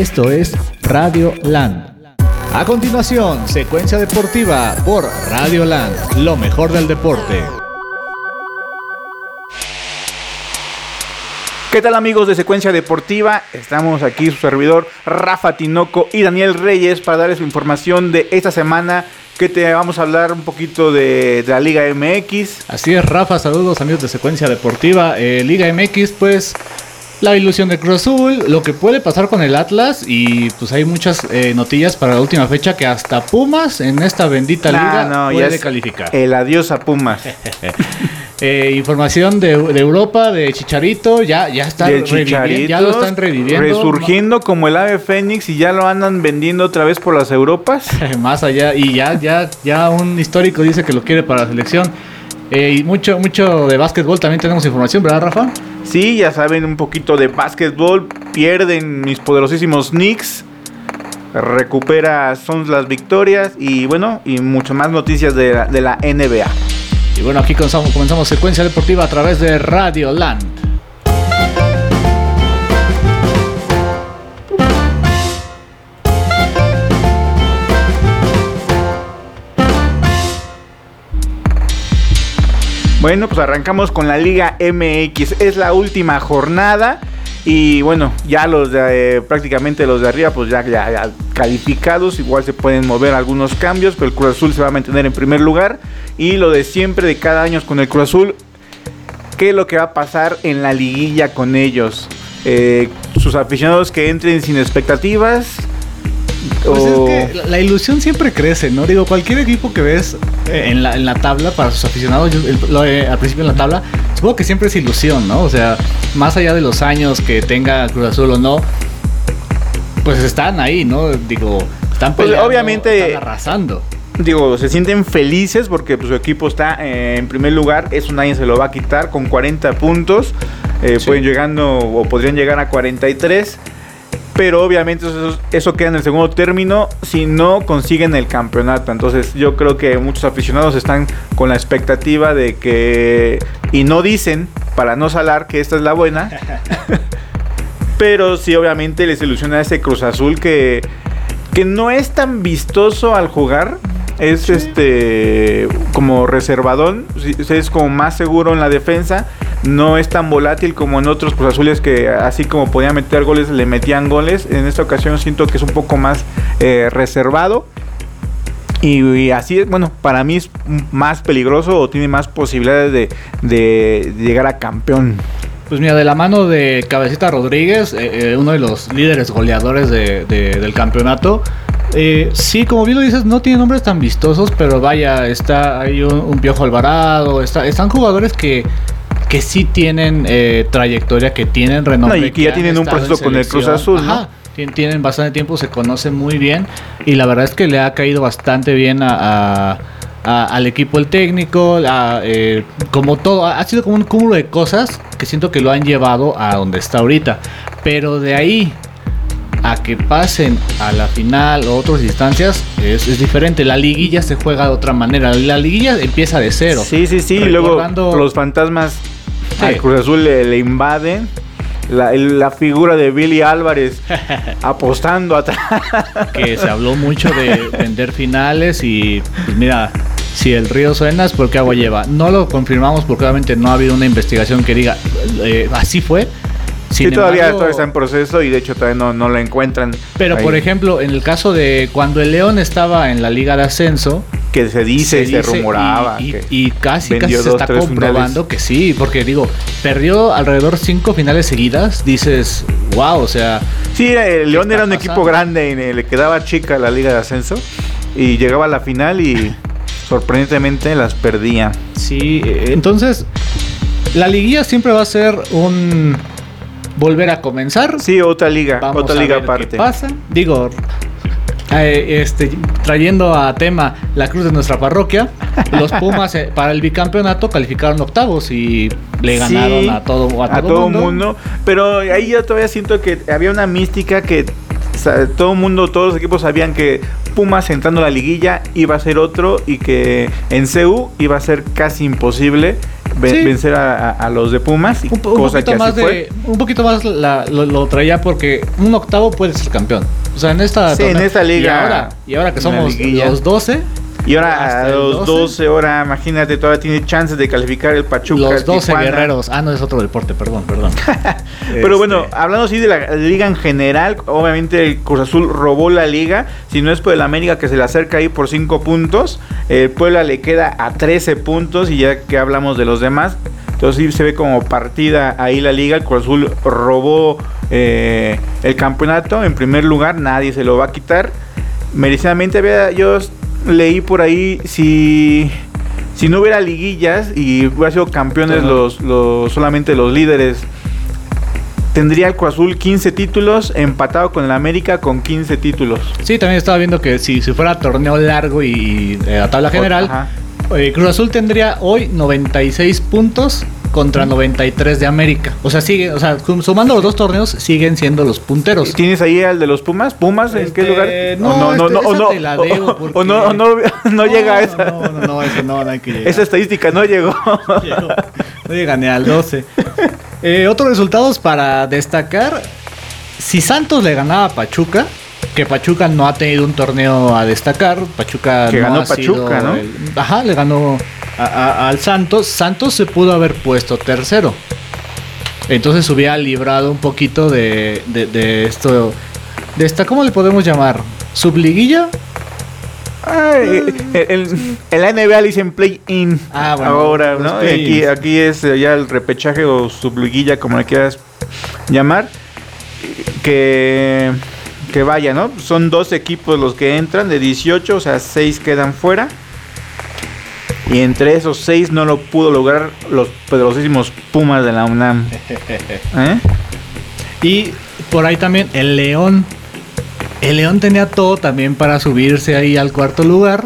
Esto es Radio Land. A continuación, secuencia deportiva por Radio Land, lo mejor del deporte. ¿Qué tal amigos de Secuencia Deportiva? Estamos aquí su servidor Rafa Tinoco y Daniel Reyes para darles información de esta semana que te vamos a hablar un poquito de, la Liga MX. Así es, Rafa, saludos amigos de Secuencia Deportiva. Eh, Liga MX, pues la ilusión de Cruz Azul, lo que puede pasar con el Atlas y pues hay muchas eh, noticias para la última fecha que hasta Pumas en esta bendita liga no, puede calificar. El adiós a Pumas. Eh, información de, Europa, de Chicharito, ya, ya está ya lo están reviviendo. Resurgiendo como el ave fénix y ya lo andan vendiendo otra vez por las Europas. Más allá, y ya, ya, ya un histórico dice que lo quiere para la selección. Eh, y mucho, mucho de básquetbol también tenemos información, ¿verdad, Rafa? Sí, ya saben un poquito de básquetbol. Pierden mis poderosísimos Knicks. Recupera son las victorias y bueno, y mucho más noticias de la, de la NBA. Y bueno, aquí comenzamos, comenzamos secuencia deportiva a través de Radio Land. Bueno, pues arrancamos con la Liga MX. Es la última jornada. Y bueno, ya los de eh, prácticamente los de arriba, pues ya, calificados. Igual se pueden mover algunos cambios, pero el Cruz Azul se va a mantener en primer lugar. Y lo de siempre, de cada año con el Cruz Azul, ¿qué es lo que va a pasar en la liguilla con ellos? Eh, sus aficionados que entren sin expectativas, pues es que la, ilusión siempre crece, ¿no? Digo, cualquier equipo que ves eh, en la, en la tabla para sus aficionados, eh, al principio en la tabla, supongo que siempre es ilusión, ¿no? O sea, más allá de los años que tenga Cruz Azul o no, pues están ahí, ¿no? Digo, están pues, peleando, obviamente, están arrasando. Digo, se sienten felices porque pues, su equipo está eh, en primer lugar, eso nadie se lo va a quitar con 40 puntos. Pueden llegando o podrían llegar a 43 pero obviamente eso, queda en el segundo término si no consiguen el campeonato. Entonces yo creo que muchos aficionados están con la expectativa de que, y no dicen, para no salar que esta es la buena, pero sí obviamente les ilusiona ese Cruz Azul que, que no es tan vistoso al jugar. Es este como reservadón, es como más seguro en la defensa no es tan volátil como en otros Cruz Azules que así como podían meter goles, le metían goles. En esta ocasión siento que es un poco más eh, reservado. Y, así es, bueno, para mí es más peligroso o tiene más posibilidades de, llegar a campeón. Pues mira, de la mano de Cabecita Rodríguez, eh, eh, uno de los líderes goleadores del campeonato, sí, como bien lo dices, no tiene nombres tan vistosos, pero vaya, está hay un, Piojo Alvarado, está, están jugadores que que sí tienen eh, trayectoria, que tienen renombre. y que ya tienen un proceso con el Cruz Azul. Ajá, tienen bastante tiempo, se conocen muy bien y la verdad es que le ha caído bastante bien a, al equipo el técnico, eh, como todo, ha sido como un cúmulo de cosas que siento que lo han llevado a donde está ahorita. Pero de ahí a que pasen a la final o otras instancias es, diferente. La liguilla se juega de otra manera. La liguilla empieza de cero. Sí, sí, sí. Y luego los fantasmas al Cruz Azul le, invaden. La, figura de Billy Álvarez apostando atrás. Que se habló mucho de vender finales y pues mira, si el río suena es porque agua lleva. No lo confirmamos porque obviamente no ha habido una investigación que diga eh, así fue. Sí, todavía, está en proceso y de hecho todavía no, no lo encuentran. Pero por ejemplo, en el caso de cuando el León estaba en la Liga de Ascenso, que se dice, se, rumoraba. Y, casi, casi se está comprobando que sí, porque digo, perdió alrededor cinco finales seguidas. Dices, wow, o sea. Sí, el León era un equipo grande y le quedaba chica la Liga de Ascenso. Y llegaba a la final y sorprendentemente las perdía. Sí, entonces la liguilla siempre va a ser un volver a comenzar. Sí, otra liga, otra liga aparte. ¿Qué pasa? Digo, eh, este, trayendo a tema la cruz de nuestra parroquia, los Pumas eh, para el bicampeonato calificaron octavos y le ganaron a todo a, todo, mundo. Pero ahí yo todavía siento que había una mística que todo el mundo, todos los equipos sabían que Pumas entrando a la liguilla iba a ser otro y que en CEU iba a ser casi imposible vencer a, los de Pumas. un, poquito más de, un poquito más lo, traía porque un octavo puede ser campeón. O sea, en esta, en esta liga. Y ahora, y ahora que somos los 12 y ahora a los 12, ahora, imagínate, todavía tiene chances de calificar el Pachuca. Los 12 guerreros. Ah, no, es otro deporte, perdón, perdón. Pero bueno, este. hablando así de la liga en general, obviamente el Cruz Azul robó la liga. Si no es por el América que se le acerca ahí por 5 puntos, el Puebla le queda a 13 puntos. Y ya que hablamos de los demás, entonces sí se ve como partida ahí la liga. El Cruz Azul robó eh, el campeonato en primer lugar, nadie se lo va a quitar. Merecidamente había yo leí por ahí si si no hubiera liguillas y hubiera sido campeones los, los solamente los líderes tendría el Cruz Azul 15 títulos, empatado con el América con 15 títulos. Sí, también estaba viendo que si, si fuera torneo largo y eh, la tabla general, eh, Cruz Azul tendría hoy 96 puntos contra 93 de América. O sea, sigue, o sea, sumando los dos torneos siguen siendo los punteros. ¿Tienes ahí al de los Pumas? ¿Pumas en qué este, lugar? No, no, no, no, no, o no, no, no, llega a esa. No, no, no, eso no, no hay que llegar. Esa estadística no llegó. No llega ni al 12. Eh, otros resultados para destacar. Si Santos le ganaba a Pachuca, que Pachuca no ha tenido un torneo a destacar. Pachuca que ganó Pachuca, ¿no? ajá, le ganó al Santos. Santos se pudo haber puesto tercero. Entonces hubiera librado un poquito de, de, esto. De esta, ¿cómo le podemos llamar? ¿Subliguilla? Ay, el, el, NBA le dicen play-in ah, ahora, ¿no? Aquí, aquí es ya el repechaje o subliguilla, como le quieras llamar. Que que vaya, ¿no? Son dos equipos los que entran de 18, o sea, 6 quedan fuera. Y entre esos 6 no lo pudo lograr los poderosísimos Pumas de la UNAM. ¿Eh? Y por ahí también el León. El León tenía todo también para subirse ahí al cuarto lugar.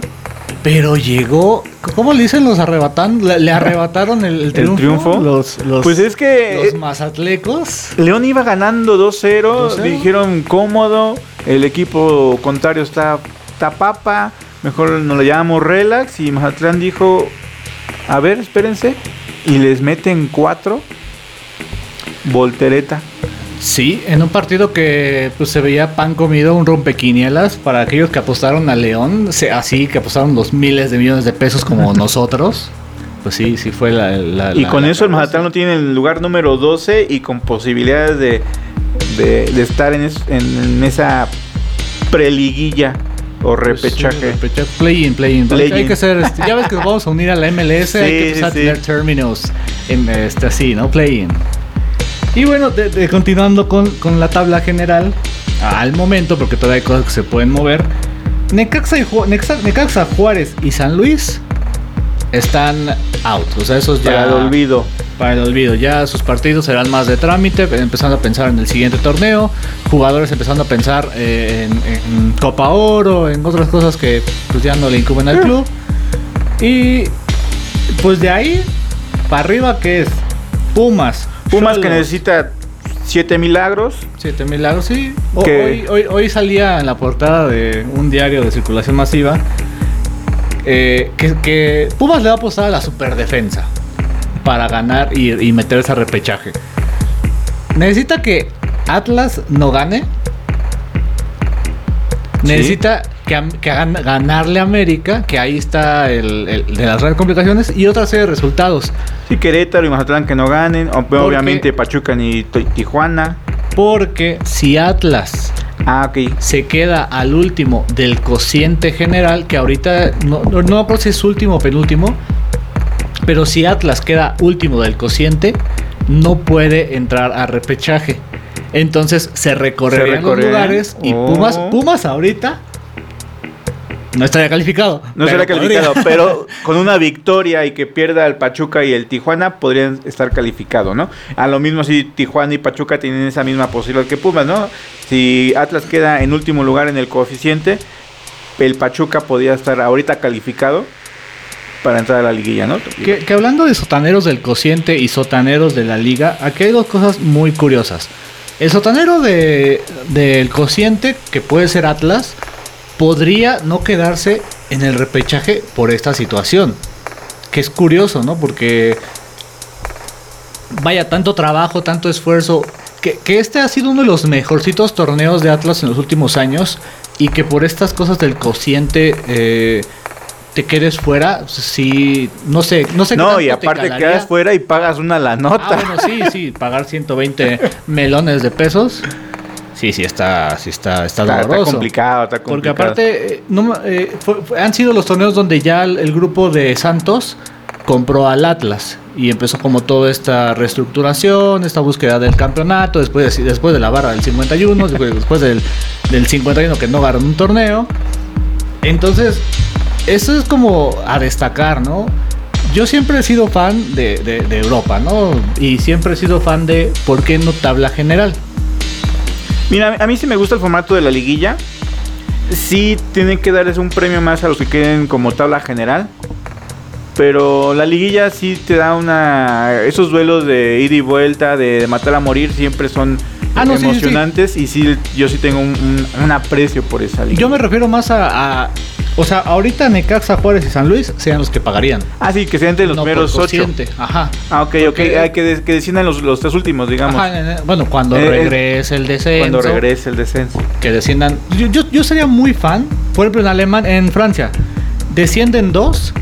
Pero llegó, ¿cómo le dicen los arrebatan? Le, arrebataron el, triunfo. Los, pues es que los mazatlecos. León iba ganando 2-0, dijeron cómodo, el equipo contrario está tapapa, mejor nos lo llamamos relax y Mazatlán dijo, a ver, espérense, y les meten 4 voltereta. Sí, en un partido que pues, se veía pan comido, un rompequinielas para aquellos que apostaron a León, así que apostaron los miles de millones de pesos como nosotros. Pues sí, sí fue la... y con eso el Mazatlán no tiene el lugar número 12 y con posibilidades de, de, estar en, en, esa preliguilla o pues repechaje. play-in, play-in. Hay que hacer, este, ya ves que nos vamos a unir a la MLS, hay que empezar a tener términos este, así, ¿no? Play-in. Y bueno, de, continuando con, la tabla general, al momento, porque todavía hay cosas que se pueden mover, Necaxa, y Necaxa, Juárez y San Luis están out. O sea, esos ya. Para el olvido. Para el olvido. Ya sus partidos serán más de trámite, empezando a pensar en el siguiente torneo. Jugadores empezando a pensar eh, en, Copa Oro, en otras cosas que pues ya no le incumben al club. Y pues de ahí para arriba, que es? Pumas, Pumas que necesita siete milagros. Siete milagros, sí. Hoy, hoy, salía en la portada de un diario de circulación masiva eh, que, Pumas le va a apostar a la superdefensa para ganar y, meterse a repechaje. Necesita que Atlas no gane. Necesita que, ganarle a América, que ahí está el, de las grandes complicaciones, y otra serie de resultados. Sí, Querétaro y Mazatlán que no ganen, obviamente Pachuca ni Tijuana. Porque si Atlas ah, okay. se queda al último del cociente general, que ahorita no, no, no si es último o penúltimo, pero si Atlas queda último del cociente, no puede entrar a repechaje. Entonces se recorrerían los lugares y Pumas, oh. Pumas ahorita no estaría calificado. No estaría calificado, pero con una victoria y que pierda el Pachuca y el Tijuana podrían estar calificados, ¿no? A lo mismo si Tijuana y Pachuca tienen esa misma posibilidad que Pumas, ¿no? Si Atlas queda en último lugar en el coeficiente, el Pachuca podría estar ahorita calificado para entrar a la liguilla, ¿no? Que, hablando de sotaneros del cociente y sotaneros de la liga, aquí hay dos cosas muy curiosas. El sotanero de, del cociente, que puede ser Atlas, podría no quedarse en el repechaje por esta situación. Que es curioso, ¿no? Porque vaya, tanto trabajo, tanto esfuerzo, que, que este ha sido uno de los mejorcitos torneos de Atlas en los últimos años y que por estas cosas del cociente eh, te quedes fuera, sí, no sé, no sé. No, y te aparte quedas fuera y pagas una la Ah, nota. bueno, sí, sí, pagar 120 melones de pesos. Sí, sí, está, sí está, está, está, está complicado, está Porque complicado. aparte, eh, no, eh, fue- fue- han sido los torneos donde ya el, el grupo de Santos compró al Atlas y empezó como toda esta reestructuración, esta búsqueda del campeonato, después, de- después de la barra del 51, después, después del, del 51 que no ganaron un torneo. Entonces, eso es como a destacar, ¿no? Yo siempre he sido fan de, de- de Europa, ¿no? Y siempre he sido fan de, ¿por qué no tabla general? Mira, a mí sí me gusta el formato de la liguilla. Sí tienen que darles un premio más a los que queden como tabla general. Pero la liguilla sí te da una... Esos duelos de ida y vuelta, de matar a morir, siempre son Ah, no, sí, sí, sí. emocionantes. Y sí, yo sí tengo un, un- un aprecio por esa liguilla. Yo me refiero más a, a- o sea, ahorita Necaxa, Juárez y San Luis sean los que pagarían. Ah, sí, que sean entre los no primeros por ocho. Ajá. Ah, ok, ok. Ah, que, des- que desciendan los, los tres últimos, digamos. Ajá, bueno, cuando Eh, regrese el descenso. cuando regrese el descenso. Que desciendan. Yo, yo, yo sería muy fan, por ejemplo, en Alemán, en Francia, descienden dos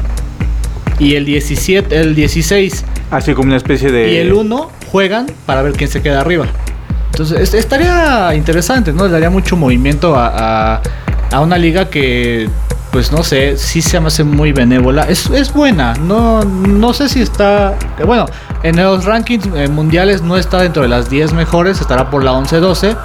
y el 17, el 16 Así como una especie de... y el 1 juegan para ver quién se queda arriba. Entonces, es- estaría interesante, ¿no? Le daría mucho movimiento a, a- a una liga que, pues no sé, sí se hace muy benévola. Es, es buena, no, no sé si está. Bueno, en los rankings eh, mundiales no está dentro de las 10 mejores, estará por la 11-12.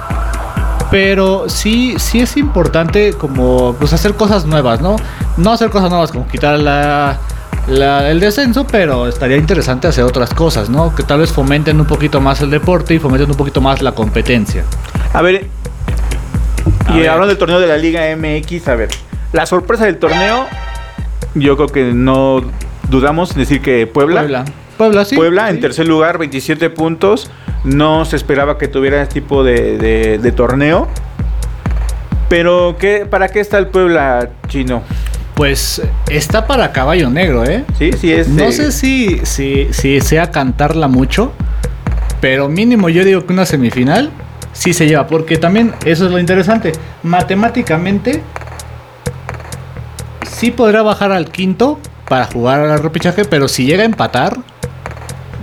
Pero sí, sí es importante como pues hacer cosas nuevas, ¿no? No hacer cosas nuevas como quitar la, la- el descenso, pero estaría interesante hacer otras cosas, ¿no? Que tal vez fomenten un poquito más el deporte y fomenten un poquito más la competencia. A ver, A y ver. hablando del torneo de la Liga MX, a ver, la sorpresa del torneo, yo creo que no dudamos en decir que Puebla. Puebla. Puebla, sí. Puebla en tercer lugar, 27 puntos. No se esperaba que tuviera este tipo de, de- de torneo. Pero, ¿qué, ¿para qué está el Puebla chino? Pues está para caballo negro, ¿eh? Sí, sí, es. No eh, sé si, si, si sea cantarla mucho, pero mínimo yo digo que una semifinal sí se lleva, porque también eso es lo interesante. Matemáticamente, sí podrá bajar al quinto para jugar al repechaje, pero si llega a empatar,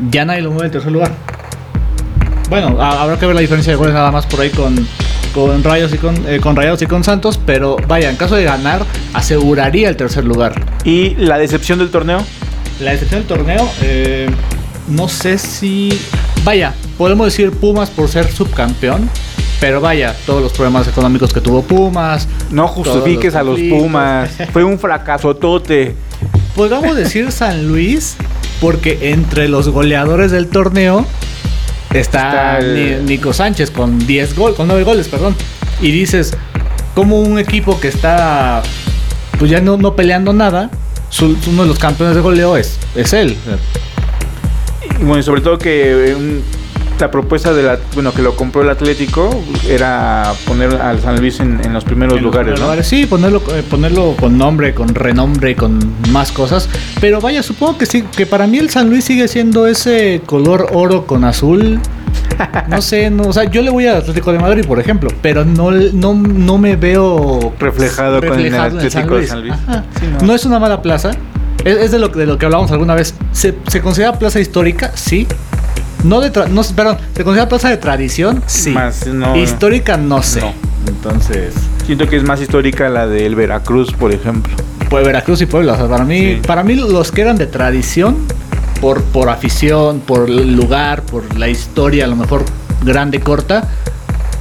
ya nadie lo mueve en tercer lugar. Bueno, ha- habrá que ver la diferencia de goles nada más por ahí con, con Rayos y con, eh, con Rayados y con Santos, pero vaya, en caso de ganar, aseguraría el tercer lugar. Y la decepción del torneo. La decepción del torneo, eh, no sé si. Vaya, podemos decir Pumas por ser subcampeón. Pero vaya, todos los problemas económicos que tuvo Pumas. No justifiques a los. Pumas. Fue un fracaso tote. Podríamos decir San Luis, porque entre los goleadores del torneo está, Está el- Ni- Nico Sánchez con 10 goles, con 9 goles, perdón. Y dices, como un equipo que está pues ya no, no peleando nada, su- uno de los campeones de goleo es, es él. Y bueno, y sobre todo que un- la propuesta de la, bueno, que lo compró el Atlético era poner al San Luis en, en los primeros En los lugares, primeros ¿no? lugares, Sí, ponerlo, eh, ponerlo con nombre, con renombre, con más cosas. Pero vaya, supongo que sí, que para mí el San Luis sigue siendo ese color oro con azul. No sé, no, o sea, yo le voy al Atlético de Madrid, por ejemplo, pero no, no, no me veo Reflejado con el reflejado Atlético de San Luis. Ajá. Sí, no. es una mala plaza. Es, de, lo, de lo que hablábamos alguna vez. ¿Se, se considera plaza histórica? Sí. No de tra- no, perdón, ¿se considera plaza de tradición? Sí. Más no- Histórica, no sé. No. Entonces. Siento que es más histórica la del Veracruz, por ejemplo. Pues Veracruz y Puebla, o sea, para mí, Sí. para mí los que eran de tradición, por, por afición, por el lugar, por la historia, a lo mejor grande, corta,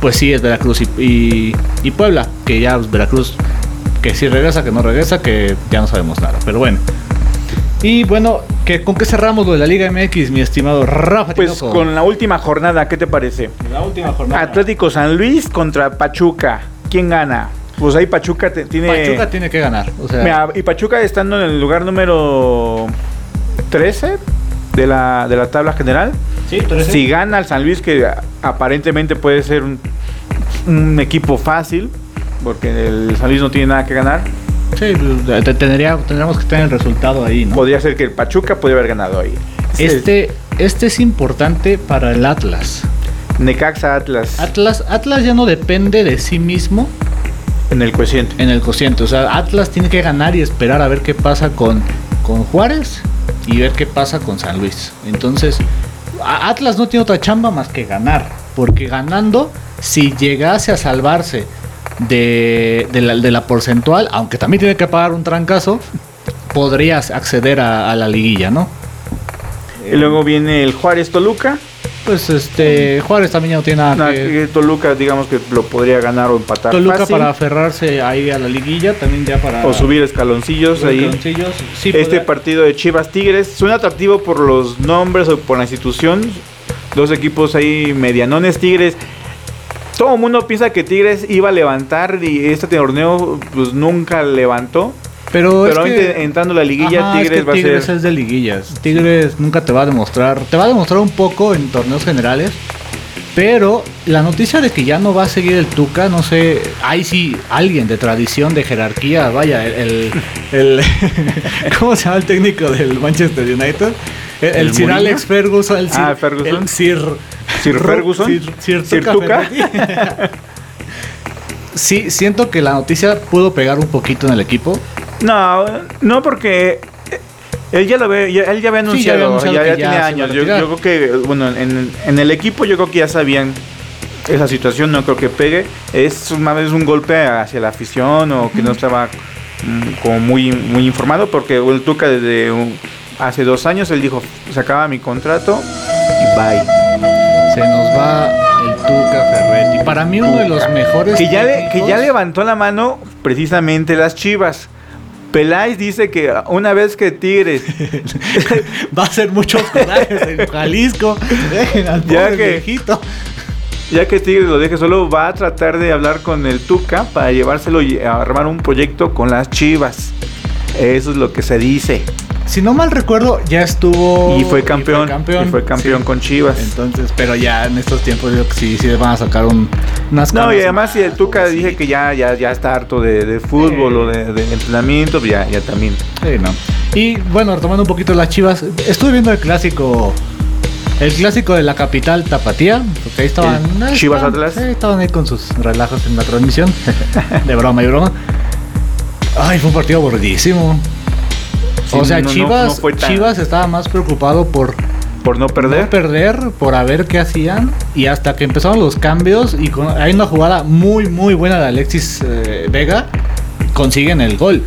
pues sí es Veracruz y, y- y Puebla, que ya pues, Veracruz, que sí regresa, que no regresa, que ya no sabemos nada, pero bueno. Y bueno, que, ¿con qué cerramos lo de la Liga MX, mi estimado Rafa? Pues Tinoco? con la última jornada, ¿qué te parece? la última jornada. Atlético San Luis contra Pachuca. ¿Quién gana? Pues ahí Pachuca te- tiene. Pachuca tiene que ganar, o sea, Mira, y Pachuca estando en el lugar número 13 de la, de la tabla general. sí, trece. Si gana el San Luis, que aparentemente puede ser un, un equipo fácil, porque el San Luis no tiene nada que ganar, Sí, te- tendría, tendríamos que tener el resultado ahí, ¿no? podría ser que el Pachuca podría haber ganado ahí. Este, este es importante para el Atlas. Necaxa Atlas. Atlas, Atlas ya no depende de sí mismo en el cociente. En el cociente. O sea, Atlas tiene que ganar y esperar a ver qué pasa con, con Juárez y ver qué pasa con San Luis. Entonces, Atlas no tiene otra chamba más que ganar. Porque ganando, si llegase a salvarse de, la, porcentual, aunque también tiene que pagar un trancazo, podrías acceder a la liguilla, ¿no? Y luego viene el Juárez Toluca. Pues este, Juárez también ya no tiene nada que... Toluca, digamos que lo podría ganar o empatar. Toluca para aferrarse ahí a la liguilla, también ya para. O subir escaloncillos ahí. Escaloncillos. este partido de Chivas Tigres suena atractivo por los nombres o por la institución. Dos equipos ahí medianones. Tigres todo el mundo piensa que Tigres iba a levantar y este torneo pues nunca levantó. Pero, entrando a la liguilla, Tigres, va a ser... es de liguillas. Tigres nunca te va a demostrar. Te va a demostrar un poco en torneos generales. Pero la noticia de que ya no va a seguir el Tuca, no sé, hay sí alguien de tradición, de jerarquía, vaya, el, el, ¿cómo se llama el técnico del Manchester United? El, Sir Alex Ferguson, el ah, Ferguson. El Sir, Sir Ferguson, Sir, Tuca. sí, siento que la noticia pudo pegar un poquito en el equipo. No, no porque él ya lo ve, él ya había anunciado, ya, tiene años. Yo, creo que, bueno, en, el equipo yo creo que ya sabían esa situación, no creo que pegue. Es más vez un golpe hacia la afición o que no estaba mm, como muy, muy informado porque el Tuca desde hace dos años él dijo, se acaba mi contrato y bye. Se nos va el Tuca Ferretti. Para mí uno de los mejores. Que ya, que ya levantó la mano precisamente las Chivas. Peláez dice que una vez que Tigres va a ser muchos corajes en Jalisco, ya que Ya que Tigres lo deje solo, va a tratar de hablar con el Tuca para llevárselo y armar un proyecto con las Chivas. Eso es lo que se dice. Si no mal recuerdo, ya estuvo. Y fue campeón. Y fue campeón, con Chivas. Entonces, pero ya en estos tiempos yo sí, sí van a sacar un, unas No, y además si el Tuca dije que ya, ya, ya está harto de, fútbol o de, entrenamiento, pues ya, ya también. Sí, no. Y bueno, retomando un poquito las Chivas, estuve viendo el clásico. El clásico de la capital Tapatía, porque ahí estaban. Chivas Atlas. estaban ahí con sus relajos en la transmisión. de broma y broma. Ay, fue un partido aburridísimo o sea, Chivas, Chivas estaba más preocupado por por no perder. No perder, por a ver qué hacían. Y hasta que empezaron los cambios y hay una jugada muy, muy buena de Alexis eh, Vega, consiguen el gol.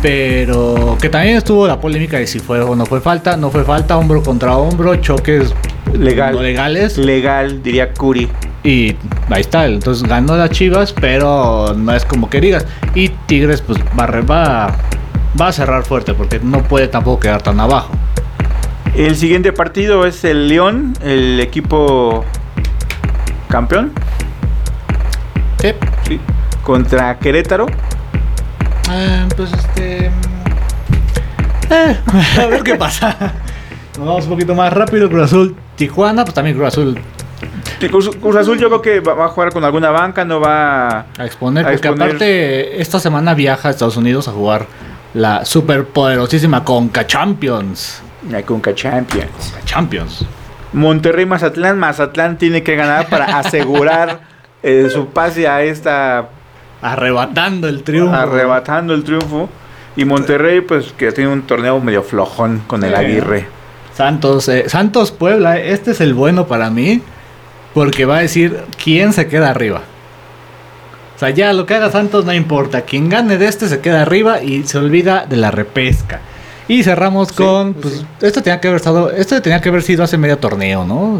Pero que también estuvo la polémica de si fue o no fue falta. No fue falta, hombro contra hombro, choques Legal. legales. Legal, diría Curi. Y ahí está, entonces ganó la Chivas, pero no es como que digas. Y Tigres, pues va, va va a cerrar fuerte porque no puede tampoco quedar tan abajo. El siguiente partido es el León, el equipo campeón. Sí. Contra Querétaro. Eh, pues este. Eh, a ver qué pasa. Nos vamos un poquito más rápido. Cruz Azul, Tijuana, pues también Cruz Azul. Cruz, Azul yo creo que va, a jugar con alguna banca, no va a exponer, porque aparte esta semana viaja a Estados Unidos a jugar la superpoderosísima Conca Champions. La Conca Champions. Champions. Monterrey Mazatlán. Mazatlán tiene que ganar para asegurar eh, su pase a esta. Arrebatando el triunfo. Arrebatando el triunfo. Y Monterrey, pues que tiene un torneo medio flojón con el Aguirre. Santos, eh, Santos Puebla, este es el bueno para mí. Porque va a decir quién se queda arriba. O sea, ya lo que haga Santos no importa. Quien gane de este se queda arriba y se olvida de la repesca. Y cerramos con, pues, esto tenía que haber estado, esto tenía que haber sido hace medio torneo, ¿no?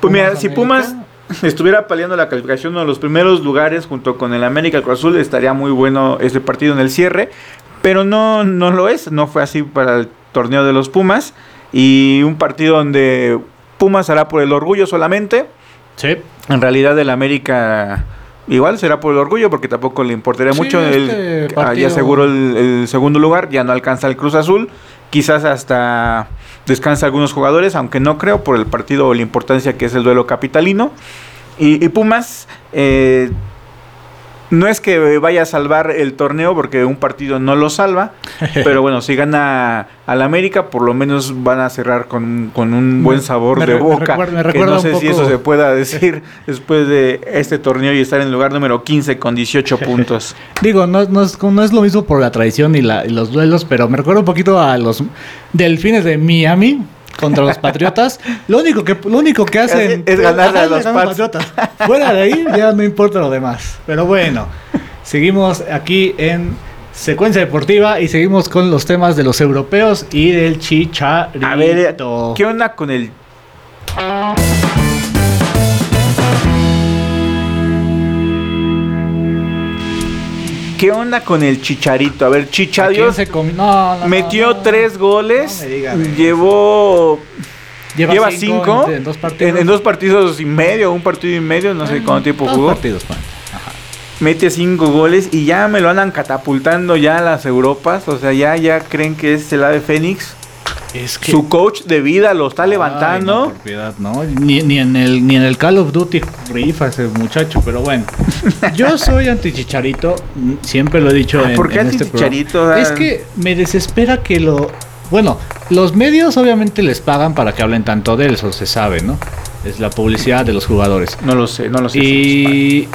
pues mira, si Pumas estuviera peleando la calificación de los primeros lugares junto con el América Cruz Azul, estaría muy bueno este partido en el cierre, pero no, no lo es, no fue así para el torneo de los Pumas y un partido donde Pumas hará por el orgullo solamente. Sí. En realidad el América Igual será por el orgullo, porque tampoco le importaría mucho. Este ah, ya aseguró el, segundo lugar, ya no alcanza el Cruz Azul. Quizás hasta descansa algunos jugadores, aunque no creo, por el partido o la importancia que es el duelo capitalino. Y, Pumas, eh, no es que vaya a salvar el torneo porque un partido no lo salva, pero bueno, si gana al América, por lo menos van a cerrar con, un buen sabor de boca. que no sé si eso se pueda decir después de este torneo y estar en el lugar número 15 con 18 puntos. Digo, no, no, es, no es lo mismo por la tradición y, la, y los duelos, pero me recuerda un poquito a los delfines de Miami, contra los Patriotas, lo único que, lo único que hacen es, ganarle a los Patriotas. Fuera de ahí ya no importa lo demás. Pero bueno, seguimos aquí en secuencia deportiva y seguimos con los temas de los europeos y del chicharito. A ver, ¿qué onda con el ¿Qué onda con el Chicharito? A ver, Chichadios metió tres goles, llevó lleva, cinco, en, dos partidos. y medio, un partido y medio, no sé cuánto tiempo jugó. Partidos, Mete cinco goles y ya me lo andan catapultando ya a las Europas, o sea, ya ya creen que es el ave Fénix su coach de vida lo está levantando. Ni, en el, ni en el Call of Duty rifa ese muchacho, pero bueno. Yo soy anti-chicharito, siempre lo he dicho ah, ¿Por qué este anti-chicharito? Es que me desespera que lo. Bueno, los medios obviamente les pagan para que hablen tanto de él, eso se sabe, ¿no? Es la publicidad de los jugadores. No lo sé, no lo sé. Y.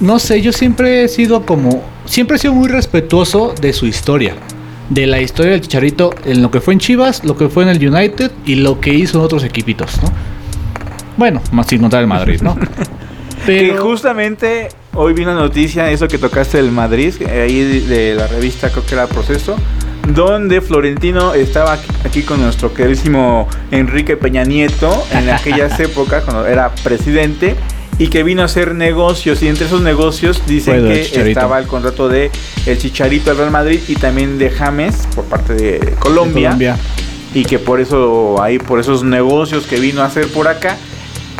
No sé, yo siempre he sido como. Siempre he sido muy respetuoso de su historia de la historia del Chicharito en lo que fue en Chivas, lo que fue en el United y lo que hizo en otros equipitos, ¿no? Bueno, más sin contar el Madrid, ¿no? Pero... Que justamente hoy vi una noticia, eso que tocaste del Madrid, ahí de la revista, creo que era Proceso, donde Florentino estaba aquí con nuestro queridísimo Enrique Peña Nieto en aquellas épocas, cuando era presidente, y que vino a hacer negocios y entre esos negocios dicen que estaba el contrato de el Chicharito del Real Madrid y también de James por parte de Colombia, y que por eso ahí por esos negocios que vino a hacer por acá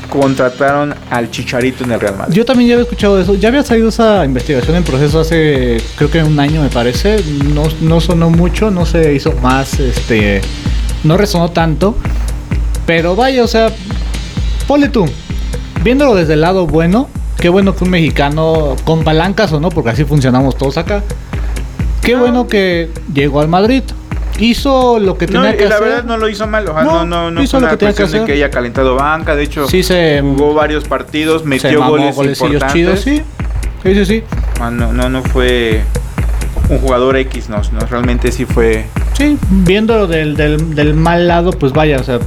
contrataron al Chicharito en el Real Madrid. Yo también ya había escuchado eso. Ya había salido esa investigación en proceso hace creo que un año me parece. No, no sonó mucho, no se hizo más, este, no resonó tanto. Pero vaya, o sea, ponle tú viéndolo desde el lado bueno, qué bueno que un mexicano con palancas o no, porque así funcionamos todos acá. Qué bueno que llegó al Madrid. Hizo lo que tenía que hacer. La verdad no lo hizo mal. no, no, no, hizo lo que tenía que hacer. de que haya calentado banca. De hecho, sí se, jugó varios partidos, metió goles importantes. Chidos, sí. Sí, sí, sí. Ah, no, no, no fue un jugador X, no, no realmente sí fue. Sí, viéndolo del, del, del mal lado, pues vaya, o sea,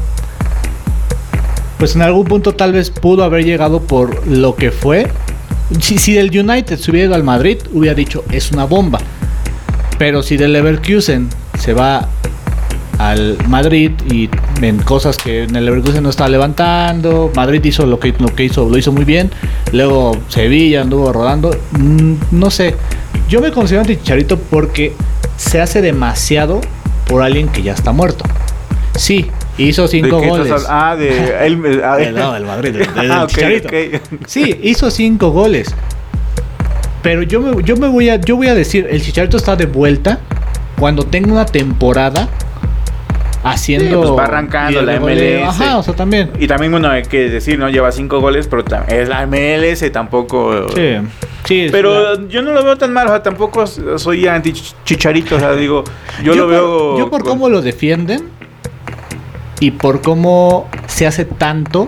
pues en algún punto tal vez pudo haber llegado por lo que fue. Si, si del United se hubiera ido al Madrid, hubiera dicho es una bomba. Pero si del Leverkusen se va al Madrid y en cosas que en el Leverkusen no está levantando, Madrid hizo lo que, lo que hizo, lo hizo muy bien, luego Sevilla anduvo rodando, mm, no sé, yo me considero anti-Chicharito porque se hace demasiado por alguien que ya está muerto. Sí, Hizo cinco goles. Ah, de él, no, del Madrid, del, ah, Sí, hizo cinco goles. Pero yo me, yo me voy a yo voy a decir, el Chicharito está de vuelta cuando tenga una temporada haciendo pues va arrancando la MLS. Ajá, o sea, también. Y también uno hay que decir, no lleva cinco goles, pero es la MLS tampoco. Sí. Sí, pero yo no lo veo tan mal, o sea, tampoco soy anti chicharito, o sea, digo, yo, lo veo Yo por cómo lo defienden, y por cómo se hace tanto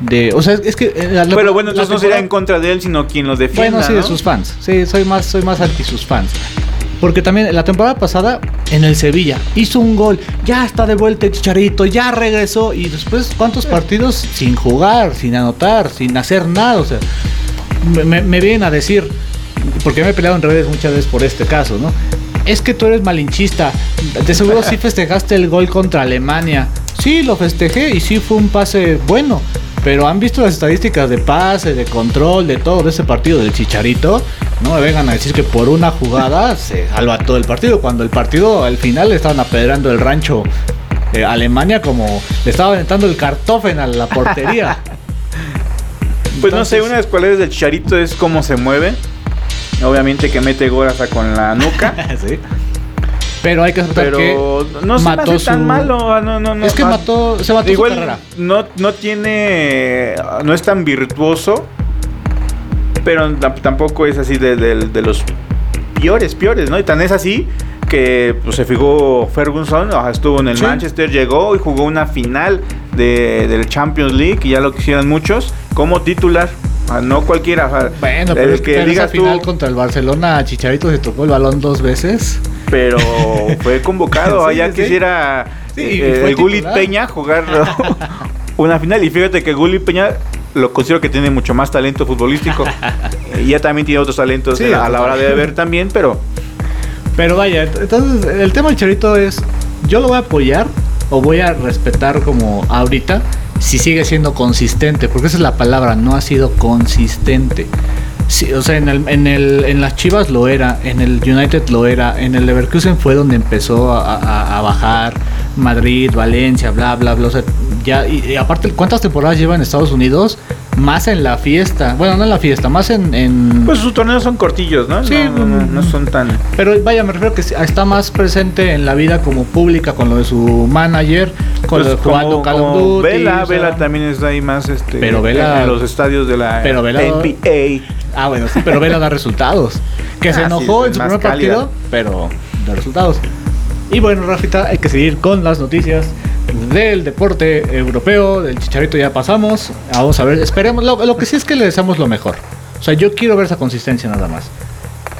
de, o sea, es que eh, pero bueno, entonces no sería en contra de él, sino quien los defiende. Bueno, sí, de sus fans. Sí, soy más soy más anti sus fans. Porque también la temporada pasada en el Sevilla hizo un gol, ya está de vuelta el Chicharito, ya regresó y después cuántos partidos sin jugar, sin anotar, sin hacer nada, o sea, me, me vienen a decir, porque me he peleado en redes muchas veces por este caso, ¿no? Es que tú eres malinchista, de seguro sí festejaste el gol contra Alemania, Sí, lo festejé y sí fue un pase bueno. Pero han visto las estadísticas de pase, de control, de todo de ese partido del Chicharito. No me vengan a decir que por una jugada se salva todo el partido. Cuando el partido al final le estaban apedrando el rancho de Alemania como le estaba aventando el cartofen a la portería. pues no sé, una de las cualidades del Chicharito es cómo se mueve. Obviamente que mete gol hasta con la nuca. sí. Pero hay que aceptar Pero no se mató su... tan malo. No, no, no, es que mató, se mató Igual su carrera. No, no tiene. No es tan virtuoso. pero tampoco es así de, de los peores, peores, ¿no? Y tan es así que pues, se fijó Ferguson, estuvo en el Manchester, llegó y jugó una final de, del Champions League, y ya lo quisieran muchos, como titular. No cualquiera. Bueno, pero el que digas final contra el Barcelona, Chicharito se tocó el balón dos veces. Pero fue convocado. allá quisiera eh, el Gullit Peña jugar una final. Y fíjate que Gullit Peña lo considero que tiene mucho más talento futbolístico. y ya también tiene otros talentos a la hora de ver también, pero pero vaya, entonces el tema del Charito es, yo lo voy a apoyar o voy a respetar como ahorita si sigue siendo consistente, porque esa es la palabra, no ha sido consistente. o sea, en, el, en, el, en las Chivas lo era, en el United lo era, en el Leverkusen fue donde empezó a bajar, Madrid, Valencia, bla, bla, bla. O sea, ya, y, aparte, ¿cuántas temporadas lleva en Estados Unidos? Más en la fiesta. Bueno, no en la fiesta, más en. Pues sus torneos son cortillos, ¿no? Sí, no, no, son tan. Pero vaya, me refiero que está más presente en la vida como pública con lo de su manager, con pues lo de jugando Call of Duty. Vela, Vela también está ahí más este, pero Vela, en los estadios de la pero Vela, NBA. Ah, bueno, sí, pero Vela da resultados. Que se enojó en su primer partido, pero da resultados. Y bueno, Rafita, hay que seguir con las noticias del deporte europeo, del chicharito ya pasamos. Vamos a ver, esperemos. Lo, que sí es que le deseamos lo mejor. O sea, yo quiero ver esa consistencia nada más.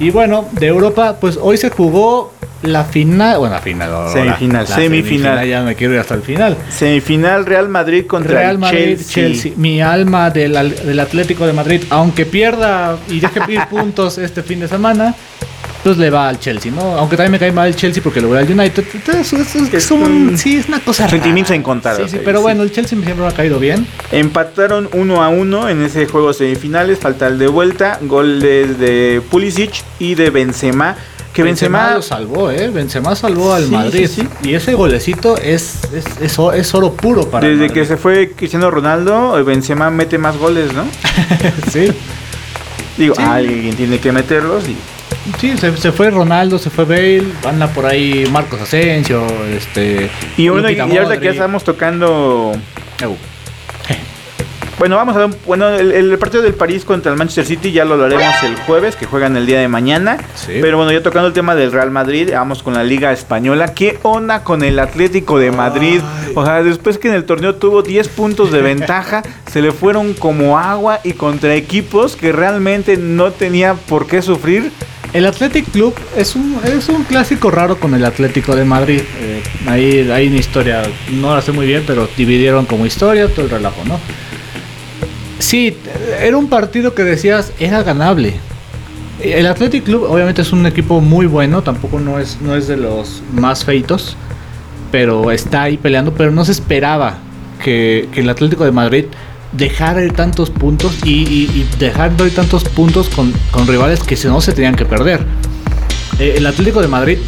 Y bueno, de Europa, pues hoy se jugó la final, bueno, la final, semifinal, semifinal. Ya me quiero ir hasta el final. Semifinal Real Madrid contra Real Madrid, Chelsea. Mi alma del, del Atlético de Madrid, aunque pierda y deje ir puntos este fin de semana, pues le va al Chelsea, ¿no? Aunque también me cae mal el Chelsea porque lo voy al United. Entonces, es, un, sí, es una cosa Sentimientos encontrados. Sí, sí, pero bueno, el Chelsea siempre me ha caído bien. Empataron uno a uno en ese juego semifinales, falta el de vuelta, goles de Pulisic y de Benzema. Que Benzema, lo salvó, ¿eh? Benzema salvó al Madrid. Y ese golecito es, es, es, oro puro para Desde que se fue Cristiano Ronaldo, Benzema mete más goles, ¿no? sí. Digo, alguien tiene que meterlos y Sí, se, fue Ronaldo, se fue Bale, anda por ahí Marcos Asensio, este... Y bueno, y, ahorita que ya estamos tocando... Bueno, vamos a ver. Bueno, el, partido del París contra el Manchester City ya lo haremos el jueves, que juegan el día de mañana. Pero bueno, ya tocando el tema del Real Madrid, vamos con la Liga Española. ¿Qué onda con el Atlético de Madrid? O sea, después que en el torneo tuvo 10 puntos de ventaja, se le fueron como agua y contra equipos que realmente no tenía por qué sufrir. El Athletic Club es un, es un clásico raro con el Atlético de Madrid. Eh, ahí hay una historia, no la sé muy bien, pero dividieron como historia todo el relajo, ¿no? Sí, era un partido que decías era ganable. El Athletic Club obviamente es un equipo muy bueno, tampoco no es, no es de los más feitos, pero está ahí peleando, pero no se esperaba que, que el Atlético de Madrid dejar ir tantos puntos y, dejar ir tantos puntos con, rivales que si no se tenían que perder. Eh, el Atlético de Madrid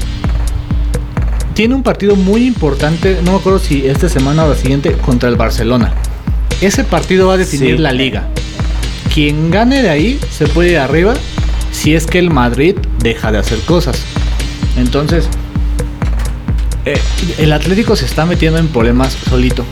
tiene un partido muy importante, no me acuerdo si esta semana o la siguiente, contra el Barcelona. Ese partido va a definir la liga. Quien gane de ahí se puede ir arriba si es que el Madrid deja de hacer cosas. Entonces, eh, el Atlético se está metiendo en problemas solito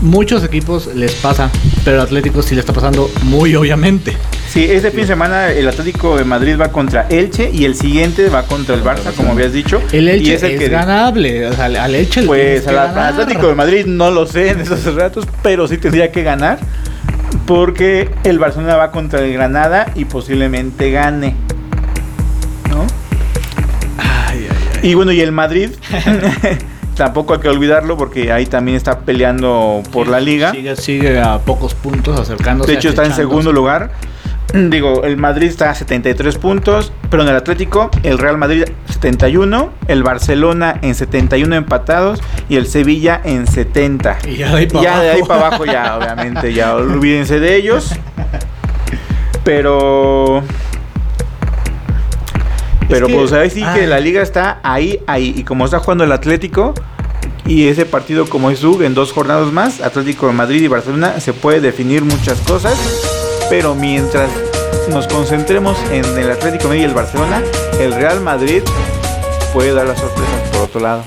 muchos equipos les pasa, pero el Atlético sí le está pasando muy obviamente. Sí, este fin de semana el Atlético de Madrid va contra Elche y el siguiente va contra el Barça, como habías dicho. El Elche es, el que... ganable, o sea, al Elche Pues al Atlético de Madrid no lo sé en esos ratos, pero sí tendría que ganar porque el Barcelona va contra el Granada y posiblemente gane. ¿No? Ay, ay, ay. Y bueno, y el Madrid tampoco hay que olvidarlo porque ahí también está peleando por la liga. Sigue, a pocos puntos acercándose. De hecho está en segundo lugar. Digo, el Madrid está a 73 puntos, pero en el Atlético el Real Madrid 71, el Barcelona en 71 empatados y el Sevilla en 70. Y ya de ahí para ya De ahí para abajo ya, obviamente, ya olvídense de ellos. Pero pero pues ahí sí que la liga está ahí, ahí. Y como está jugando el Atlético, y ese partido como es UG en dos jornadas más, Atlético de Madrid y Barcelona, se puede definir muchas cosas. Pero mientras nos concentremos en el Atlético de Madrid y el Barcelona, el Real Madrid puede dar las sorpresas por otro lado.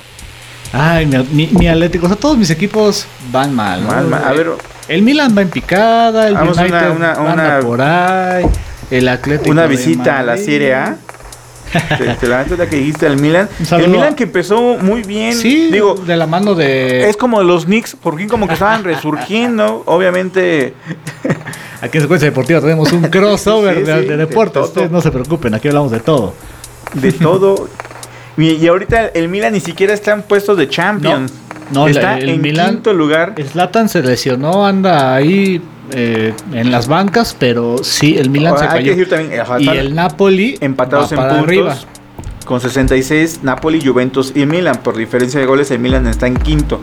Ay, mi, Atlético, o sea, todos mis equipos van mal. A ver, el Milan va en picada, el United una, una, por ahí. el Atlético. Una visita a la. Serie A. Te, te la la que dijiste al Milan. El Milan que empezó muy bien. Sí, Digo, de la mano de. es como los Knicks, porque como que estaban resurgiendo. Obviamente, Aquí en Secuencia Deportiva tenemos un crossover Sí, de, sí, de de deportes. Ustedes no se preocupen, aquí hablamos de todo. de todo. y, ahorita el Milan ni siquiera está en puestos de Champions. No, está el en Milan- quinto lugar. Zlatan se lesionó, anda ahí eh, en las bancas, pero sí, el Milan se hay que cayó. decir también, o sea, Y el Napoli empatados en puntos. arriba. Con 66, Napoli, Juventus y Milan. Por diferencia de goles, el Milan está en quinto.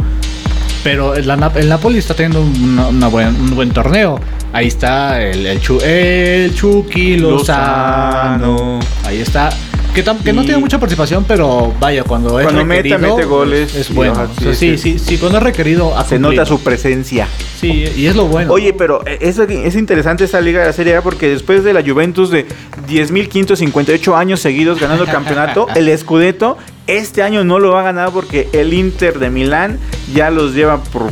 Pero el, Napoli está teniendo una- una buen- un buen torneo. Ahí está el, el, Chu- el Chucky Lozano. Lozano. Ahí está. Que, tam- que no tiene mucha participación, pero vaya, cuando Cuando mete, requerido, mete goles. Es bueno. ajá, O sea, sí, sí, sí, sí. sí, cuando es requerido. Se nota su presencia. Sí, y es lo bueno. Oye, pero es, es interesante esta liga de la Serie A porque después de la Juventus de 10.558 años seguidos ganando el campeonato, el Scudetto este año no lo va a ganar porque el Inter de Milán ya los lleva por,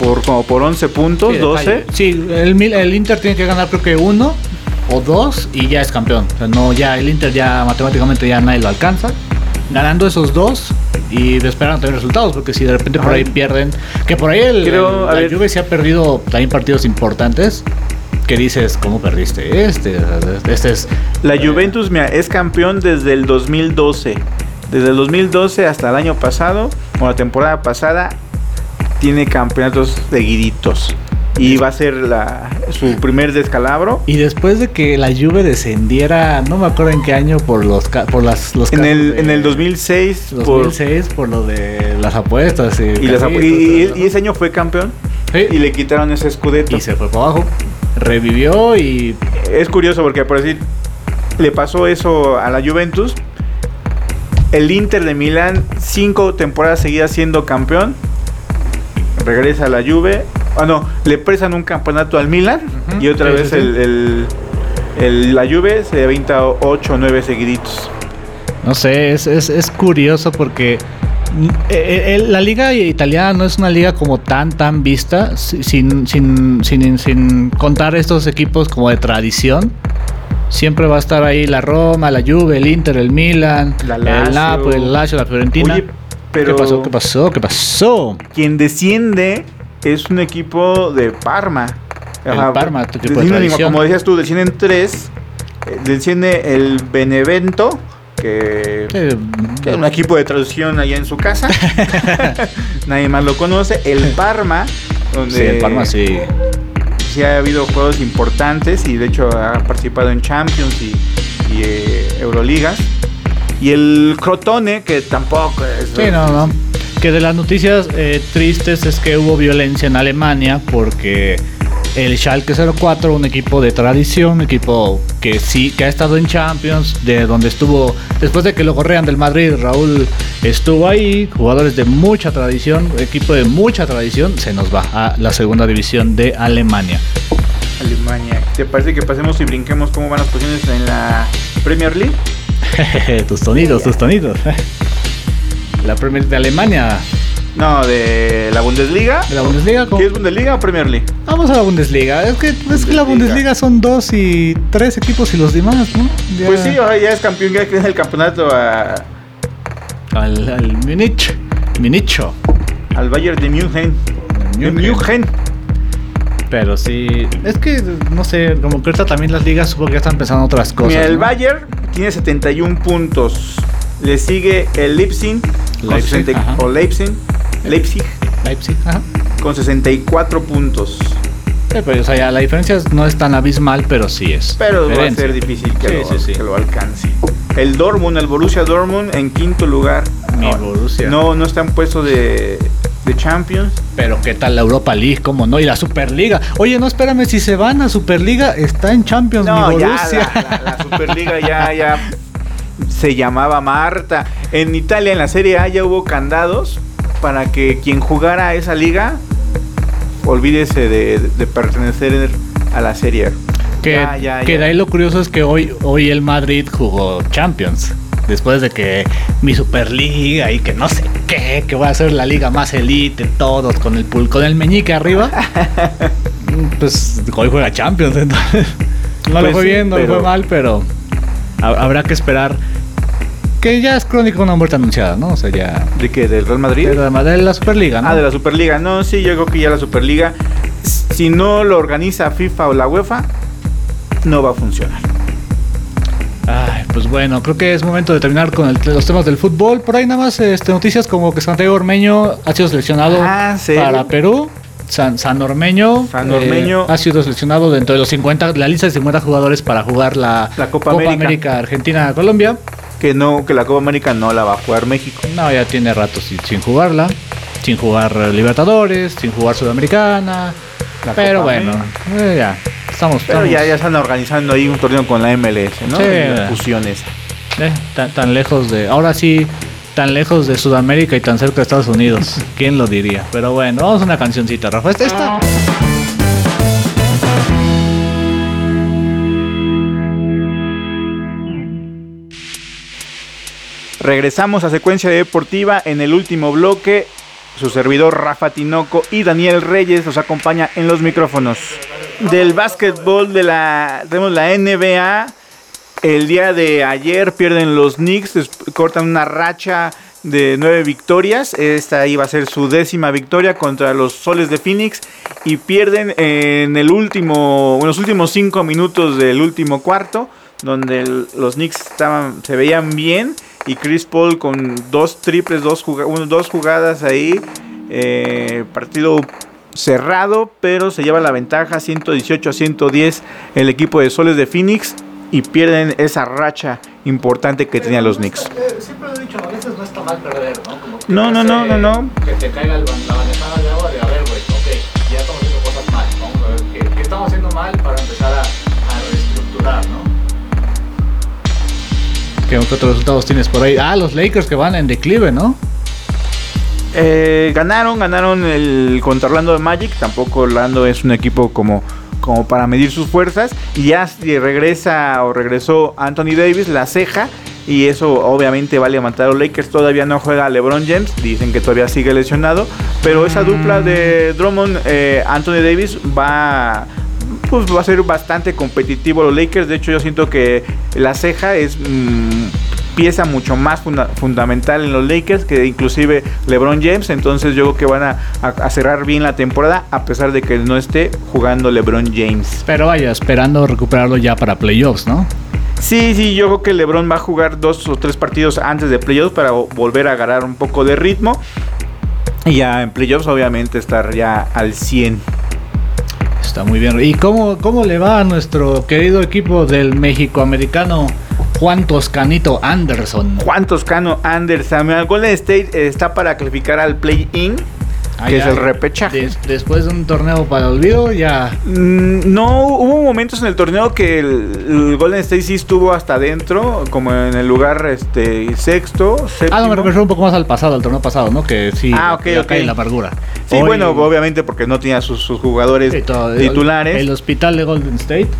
por como por 11 puntos, Sí, 12. detalle. Sí, el, el Inter tiene que ganar creo que uno o dos y ya es campeón. O sea, no, ya el Inter ya matemáticamente ya nadie lo alcanza. Ganando esos dos y esperar también resultados, porque si de repente por ahí pierden, que por ahí el, Creo, el- la. Juve se ha perdido también partidos importantes, que dices, ¿cómo perdiste este? Este es... La Juventus mira, es campeón desde el 2012. Desde el 2012 hasta el año pasado, o la temporada pasada, tiene campeonatos seguiditos. Y va a ser la, su primer descalabro. Y después de que la Juve descendiera, no me acuerdo en qué año, por los por las, los En el, de- en el 2006, por- 2006 por, lo de las apuestas y, y, las- casinos, y- y- todo, y ese año fue campeón Sí. y le quitaron ese escudeto. y se fue para abajo. Revivió y Es curioso porque por decir, le pasó eso a la Juventus. El Inter de Milán, cinco temporadas seguidas siendo campeón. Regresa a la Juve. Ah, no, le prestan un campeonato al Milan. Y otra sí, vez sí, sí. el, el- el- la Juve se avienta 8 o 9 seguiditos. no sé, es, es, es curioso porque mm, eh, eh, la liga italiana no es una liga como tan tan vista si- sin, sin, sin, sin contar estos equipos como de tradición. Siempre va a estar ahí la Roma, la Juve, el Inter, el Milan, La el Lazio. Napoli, el Lazio, la Fiorentina. Oye, pero ¿Qué pasó? ¿Qué pasó? ¿Qué pasó? quien desciende es un equipo de Parma. El Parma, tu equipo de. Como decías tú, descienden tres. Eh, Desciende el Benevento, que, Eh, que es un equipo de traducción allá en su casa. Nadie más lo conoce. El Parma, donde sí, el Parma sí. sí ha habido juegos importantes y de hecho ha participado en Champions y, y, eh, Euroligas. Y el Crotone, que tampoco es... Sí, no, no. Que de las noticias eh, tristes es que hubo violencia en Alemania porque el Schalke 04, un equipo de tradición, un equipo que sí, que ha estado en Champions, de donde estuvo, después de que lo correan del Madrid, Raúl estuvo ahí, jugadores de mucha tradición, equipo de mucha tradición, se nos va a la segunda división de Alemania. Alemania. ¿Te parece que pasemos y brinquemos cómo van las posiciones en la Premier League? tus tonidos, tus tonidos. La Premier de Alemania, No, de la Bundesliga. de la Bundesliga. ¿cómo? ¿Qué es Bundesliga o Premier League? Vamos a la Bundesliga. Es que, es que la Bundesliga. Son dos y tres equipos y los demás, ¿no? Ya- Pues sí, ya es campeón, ya tiene el campeonato a- Al, al Múnich. Municho. al Bayern de München. De München. Pero sí. Es que, no sé, como que ahorita también las ligas supongo que ya están pensando en otras cosas. Mira, el ¿no? Bayern tiene 71 puntos. Le sigue el Leipzig, con Leipzig, 60 ajá. o Leipzig, Leipzig Leipzig, ajá. con 64 puntos. Sí, pero, o sea, ya la diferencia no es tan abismal, pero sí es. Pero va a ser difícil que, Sí, lo, sí, sí. que lo alcance. El Dortmund, el Borussia Dortmund en quinto lugar. Mi No, Borussia. No, no está en puesto de, de Champions. Pero qué tal la Europa League, cómo no, y la Superliga. Oye, no, espérame, si se van a Superliga, está en Champions, No, mi ya Borussia. la, la- la Superliga ya, ya se llamaba Marta. En Italia, en la Serie A, ya hubo candados para que quien jugara a esa liga olvídese de, de pertenecer a la Serie A. Que, Ya, ya, que ya. de ahí lo curioso es que hoy, hoy el Madrid jugó Champions. Después de que mi Superliga y que no sé qué, que va a ser la liga más elite, todos con el pul- con el meñique arriba. pues hoy juega Champions, entonces. No le pues fue bien, no le fue mal, pero habrá que esperar. Que ya es crónica una muerte anunciada, ¿no? O sea, ya. ¿De qué? ¿Del Real Madrid? De la, de la Superliga, ¿no? Ah, de la Superliga. No, sí, yo creo que ya la Superliga, si no lo organiza FIFA o la UEFA, no va a funcionar. Ay, pues bueno, creo que es momento de terminar con los temas del fútbol. Por ahí nada más este, noticias como que Santiago Ormeño ha sido seleccionado ah, para Perú. San, San Ormeño, eh, ha sido seleccionado dentro de los 50, la lista de 50 jugadores para jugar la, Copa, América. Argentina-Colombia. Que no, que la Copa América no la va a jugar México. No, ya tiene rato sin, jugarla, sin jugar Libertadores, sin jugar Sudamericana. pero bueno, eh, ya. Estamos, Pero Ya, ya están organizando ahí un torneo con la MLS, ¿no? Fusiones. Eh, tan, lejos de. Ahora sí, tan lejos de Sudamérica y tan cerca de Estados Unidos. ¿Quién lo diría? Pero bueno, vamos a una cancioncita, Rafa. Esta está. Regresamos a secuencia deportiva en el último bloque. Su servidor Rafa Tinoco y Daniel Reyes nos acompaña en los micrófonos del básquetbol de la, tenemos la NBA. El día de ayer pierden los Knicks, cortan una racha de nueve victorias. Esta iba a ser su décima victoria contra los Soles de Phoenix y pierden en el último, en los últimos cinco minutos del último cuarto, donde los Knicks estaban, se veían bien y Chris Paul con dos triples, dos, jugadas ahí, eh, partido cerrado, pero se lleva la ventaja 118 a 110 el equipo de Soles de Phoenix y pierden esa racha importante que tenían los Knicks. Siempre lo he dicho, a veces no está mal perder, ¿no? Como que no, no, no, no, no. Que te caiga la bandejada de agua de, a ver, güey, ok, ya estamos haciendo cosas mal, ¿no? ¿Qué, qué estamos haciendo mal para empezar a, a reestructurar, no? ¿Qué otros resultados tienes por ahí? Ah, los Lakers que van en declive, ¿no? Eh, ganaron, ganaron el contra Orlando de Magic. Tampoco Orlando es un equipo como, como para medir sus fuerzas. Y ya regresa o regresó Anthony Davis, la ceja. Y eso obviamente va a levantar a los Lakers. Todavía no juega LeBron James. Dicen que todavía sigue lesionado. Pero esa dupla de Drummond, eh, Anthony Davis va pues va a ser bastante competitivo los Lakers. De hecho, yo siento que la ceja es mm, pieza mucho más fundamental en los Lakers que inclusive LeBron James. Entonces yo creo que van a, cerrar bien la temporada a pesar de que no esté jugando LeBron James. Pero vaya, esperando recuperarlo ya para playoffs, ¿no? Sí, sí, yo creo que LeBron va a jugar dos o tres partidos antes de playoffs para volver a agarrar un poco de ritmo. Y ya en playoffs obviamente estar ya al 100. Está muy bien. ¿Y cómo, cómo le va a nuestro querido equipo del México americano? Juan Toscanito Anderson. Juan Toscano Anderson. Golden State está para clasificar al play-in. Ah, que es el repechaje. después de un torneo para el olvido, ya. Mm, no, hubo momentos en el torneo que el, Golden State sí estuvo hasta adentro, como en el lugar este sexto. Ah, no, me refiero un poco más al pasado, al torneo pasado, ¿no? Que sí, ah, ok, ok. en la amargura. Sí, bueno, obviamente porque no tenía sus, jugadores titulares. el hospital de Golden State.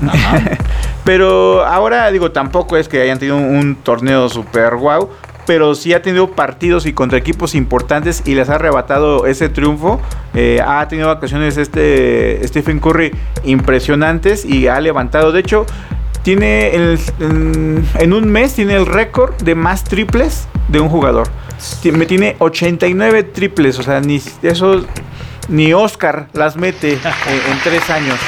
pero ahora digo, tampoco es que hayan tenido un, torneo super wow, pero sí ha tenido partidos y contra equipos importantes y les ha arrebatado ese triunfo. Eh, ha tenido ocasiones este Stephen Curry impresionantes y ha levantado. De hecho, tiene en, un mes tiene el récord de más triples de un jugador. Me tiene 89 triples, o sea, ni eso ni Oscar las mete en tres años.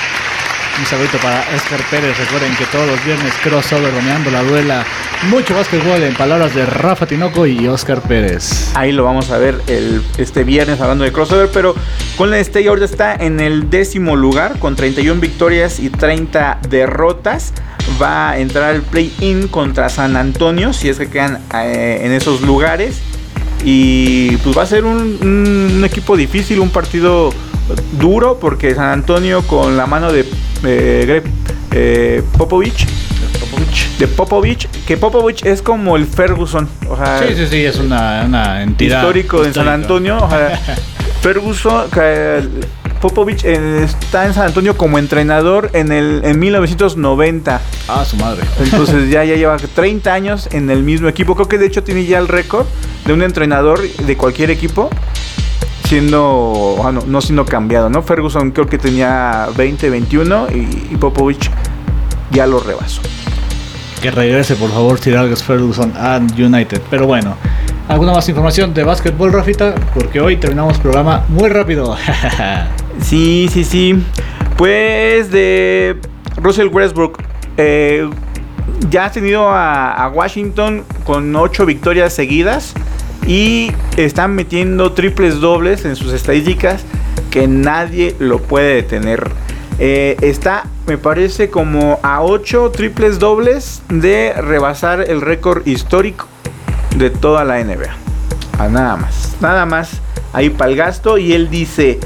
Un saludito para Oscar Pérez. Recuerden que todos los viernes crossover dominando la duela. Mucho básquetbol en palabras de Rafa Tinoco y Oscar Pérez. Ahí lo vamos a ver el, este viernes hablando de crossover. Pero con la Stay ahorita está en el décimo lugar con 31 victorias y 30 derrotas. Va a entrar al play-in contra San Antonio si es que quedan eh, en esos lugares. Y pues va a ser un equipo difícil, un partido duro porque San Antonio con la mano de eh, Greg eh, Popovich, de Popovich, que Popovich es como el Ferguson, o sea, sí, sí, sí, es una, entidad histórico en San Antonio, o sea, Ferguson, Popovich eh, está en San Antonio como entrenador en el en 1990. Ah, su madre. Entonces ya, ya lleva 30 años en el mismo equipo. Creo que de hecho tiene ya el récord de un entrenador de cualquier equipo siendo, bueno, no siendo cambiado, ¿no? Ferguson creo que tenía 20, 21 y, Popovich ya lo rebasó. Que regrese, por favor, Sir Alex Ferguson a United. Pero bueno, ¿alguna más información de básquetbol, Rafita? Porque hoy terminamos el programa muy rápido. sí, sí, sí. Pues de Russell Westbrook. Eh, ya ha tenido a, Washington con ocho victorias seguidas y están metiendo triples dobles en sus estadísticas que nadie lo puede detener. Eh, está, me parece, como a 8 triples dobles de rebasar el récord histórico de toda la NBA. A nada más, nada más ahí para el gasto. Y él dice,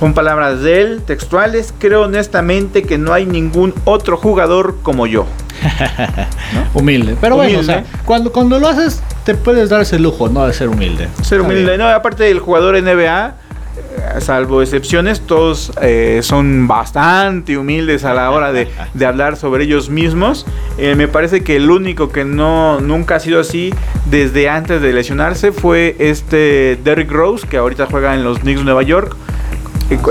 con palabras de él, textuales, creo honestamente que no hay ningún otro jugador como yo. Humilde. Pero bueno, o sea, cuando, cuando lo haces, te puedes dar ese lujo, ¿no? De ser humilde. Ser humilde. No, aparte del jugador NBA, eh, salvo excepciones, todos eh, son bastante humildes a la hora de, hablar sobre ellos mismos. Eh, me parece que el único que no nunca ha sido así desde antes de lesionarse fue este Derrick Rose, que ahorita juega en los Knicks de Nueva York.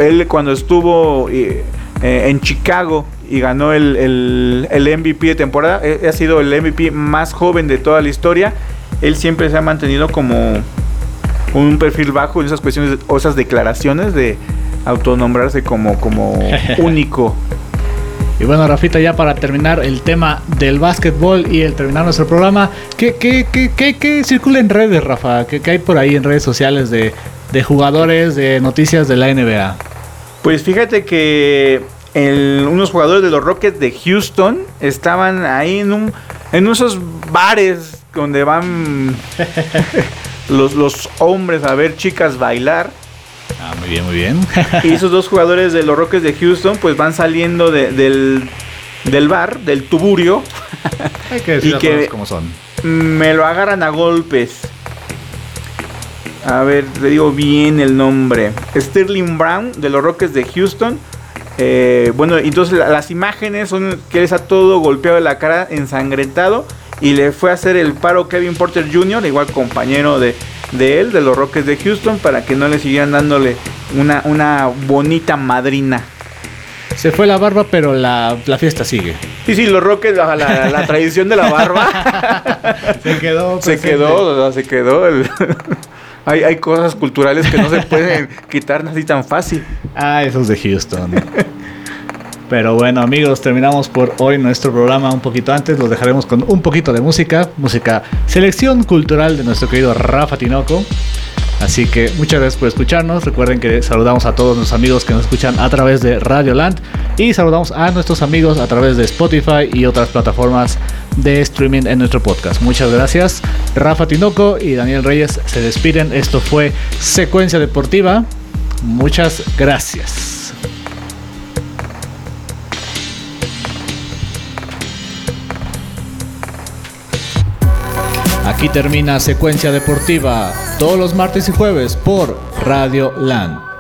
Él cuando estuvo en Chicago y ganó el, el, MVP de temporada. Eh, ha sido el MVP más joven de toda la historia. Él siempre se ha mantenido como un perfil bajo en esas cuestiones o esas declaraciones de autonombrarse como, como único. Y bueno, Rafita, ya para terminar el tema del básquetbol y el terminar nuestro programa, ¿qué, qué, qué, qué, circula en redes, Rafa? ¿Qué, hay por ahí en redes sociales de, de jugadores, de noticias de la NBA? Pues fíjate que unos jugadores de los Rockets de Houston estaban ahí en, un, en esos bares donde van los, los hombres a ver chicas bailar. Ah, muy bien, muy bien. y esos dos jugadores de los Rockets de Houston pues van saliendo del, del bar, del tuburio. Hay que decir y que como son. Me lo agarran a golpes. A ver, te digo bien el nombre. Sterling Brown de los Rockets de Houston eh, bueno, entonces las imágenes son que él está todo golpeado de la cara, ensangrentado. Y le fue a hacer el paro Kevin Porter Jr., igual compañero de, él, de los Rockets de Houston, para que no le siguieran dándole una, una bonita madrina. Se fue la barba, pero la, fiesta sigue. Sí, sí, los Rockets, la, tradición de la barba. se quedó. Se quedó, se quedó. Hay, hay cosas culturales que no se pueden quitar así tan fácil. Ah, esos de Houston. Pero bueno, amigos, terminamos por hoy nuestro programa un poquito antes. Los dejaremos con un poquito de música, música selección cultural de nuestro querido Rafa Tinoco. Así que muchas gracias por escucharnos. Recuerden que saludamos a todos nuestros amigos que nos escuchan a través de Radio Land y saludamos a nuestros amigos a través de Spotify y otras plataformas de streaming en nuestro podcast. Muchas gracias. Rafa Tinoco y Daniel Reyes se despiden. Esto fue Secuencia Deportiva. Muchas gracias. Aquí termina Secuencia Deportiva todos los martes y jueves por Radio Land.